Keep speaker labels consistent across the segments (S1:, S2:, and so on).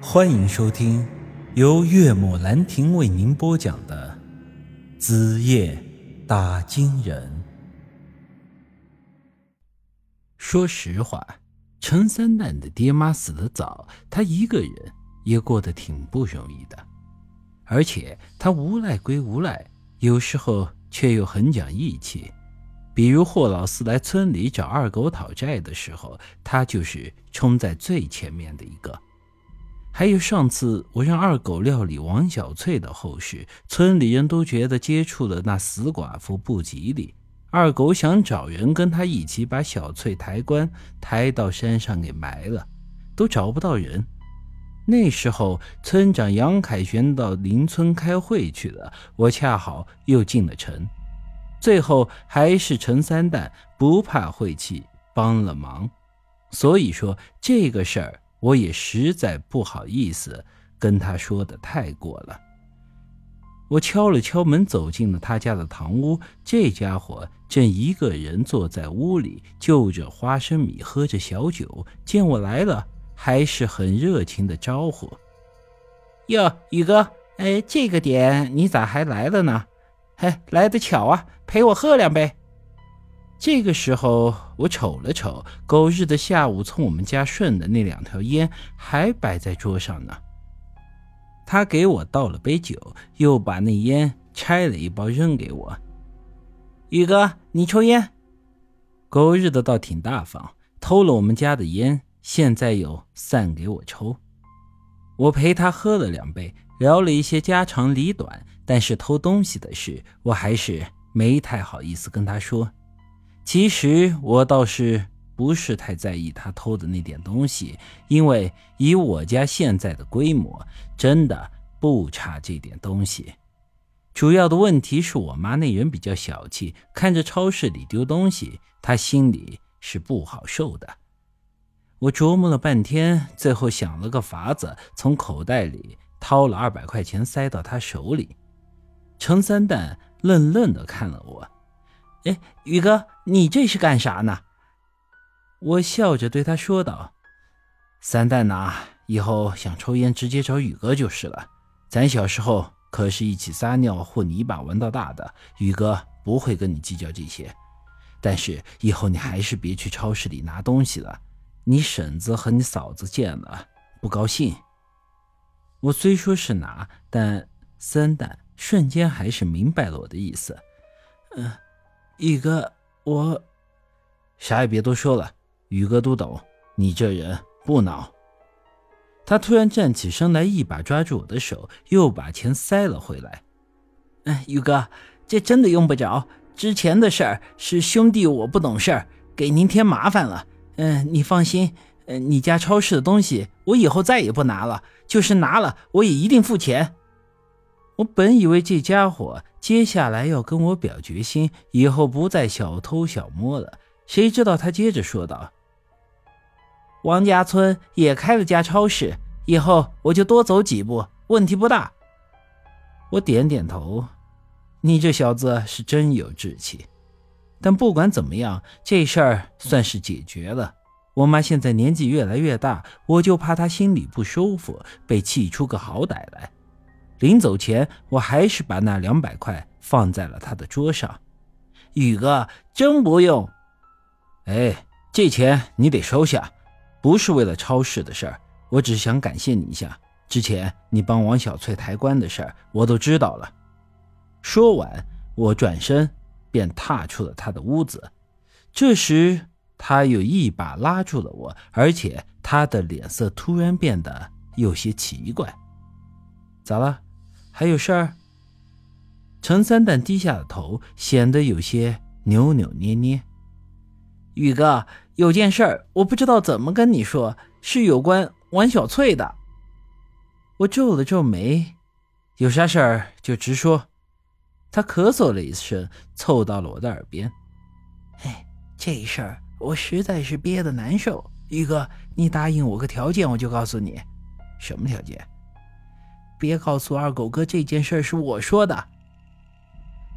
S1: 欢迎收听由岳母兰亭为您播讲的《子夜打金人》。说实话，陈三蛋的爹妈死得早，他一个人也过得挺不容易的。而且他无赖归无赖，有时候却又很讲义气。比如霍老四来村里找二狗讨债的时候，他就是冲在最前面的一个。还有上次我让二狗料理王小翠的后事，村里人都觉得接触了那死寡妇不吉利。二狗想找人跟他一起把小翠抬棺抬到山上给埋了，都找不到人。那时候村长杨凯旋到邻村开会去了，我恰好又进了城。最后还是陈三蛋不怕晦气帮了忙，所以说这个事儿我也实在不好意思跟他说的太过了。我敲了敲门，走进了他家的堂屋，这家伙正一个人坐在屋里就着花生米，喝着小酒。见我来了，还是很热情的招呼：“哟，宇哥，哎，这个点你咋还来了呢？”嘿，来的巧啊！陪我喝两杯。这个时候，我瞅了瞅，狗日的下午从我们家顺的那两条烟还摆在桌上呢。他给我倒了杯酒，又把那烟拆了一包扔给我。宇哥，你抽烟？狗日的倒挺大方，偷了我们家的烟，现在又散给我抽。我陪他喝了两杯，聊了一些家长里短。但是偷东西的事，我还是没太好意思跟他说。其实我倒是不是太在意他偷的那点东西，因为以我家现在的规模，真的不差这点东西。主要的问题是我妈那人比较小气，看着超市里丢东西，她心里是不好受的。我琢磨了半天，最后想了个法子，从口袋里掏了二百块钱塞到他手里。程三蛋愣愣的看了我，哎，宇哥，你这是干啥呢？我笑着对他说道：“三蛋呐，以后想抽烟直接找宇哥就是了。咱小时候可是一起撒尿和泥巴玩到大的，宇哥不会跟你计较这些。但是以后你还是别去超市里拿东西了，你婶子和你嫂子见了不高兴。”我虽说是拿，但三蛋。瞬间还是明白了我的意思，嗯，宇哥，我啥也别多说了，宇哥都懂，你这人不孬。他突然站起身来，一把抓住我的手，又把钱塞了回来。嗯，宇哥，这真的用不着，之前的事儿是兄弟我不懂事儿，给您添麻烦了。嗯，你放心，嗯，你家超市的东西我以后再也不拿了，就是拿了我也一定付钱。我本以为这家伙接下来要跟我表决心，以后不再小偷小摸了。谁知道他接着说道：“王家村也开了家超市，以后我就多走几步，问题不大。”我点点头：“你这小子是真有志气。”但不管怎么样，这事儿算是解决了。我妈现在年纪越来越大，我就怕她心里不舒服，被气出个好歹来。临走前，我还是把那两百块放在了他的桌上。宇哥，真不用。哎，这钱你得收下，不是为了超市的事儿，我只是想感谢你一下。之前你帮王小翠抬棺的事儿，我都知道了。说完，我转身便踏出了他的屋子。这时，他又一把拉住了我，而且他的脸色突然变得有些奇怪。咋了？还有事儿？陈三蛋低下了头，显得有些扭扭捏捏。宇哥，有件事儿，我不知道怎么跟你说，是有关王小翠的。我皱了皱眉，有啥事儿就直说。他咳嗽了一声，凑到了我的耳边：“哎，这事儿我实在是憋得难受。宇哥，你答应我个条件，我就告诉你。什么条件？”别告诉二狗哥这件事是我说的。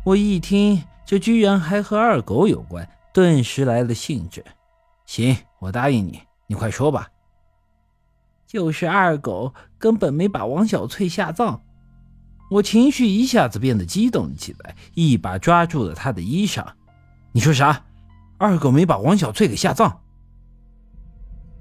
S1: 我一听，这居然还和二狗有关，顿时来了兴致。行，我答应你，你快说吧。就是二狗根本没把王小翠下葬。我情绪一下子变得激动起来，一把抓住了他的衣裳。你说啥？二狗没把王小翠给下葬？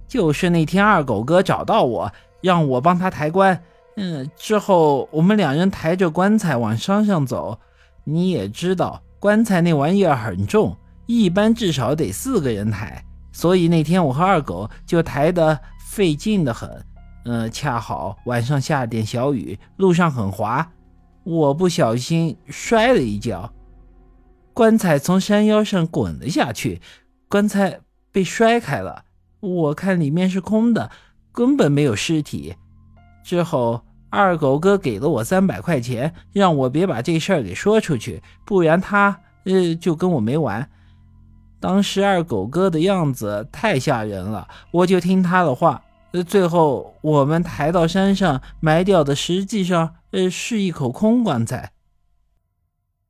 S1: 就是那天二狗哥找到我，让我帮他抬棺。嗯，之后我们两人抬着棺材往山上走。你也知道，棺材那玩意儿很重，一般至少得四个人抬。所以那天我和二狗就抬得费劲的很。嗯，恰好晚上下点小雨，路上很滑，我不小心摔了一跤，棺材从山腰上滚了下去，棺材被摔开了。我看里面是空的，根本没有尸体。之后二狗哥给了我三百块钱，让我别把这事儿给说出去，不然他呃就跟我没完。当时二狗哥的样子太吓人了，我就听他的话。呃，最后我们抬到山上埋掉的，实际上呃是一口空棺材。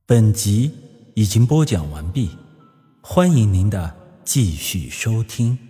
S2: 本集已经播讲完毕，欢迎您的继续收听。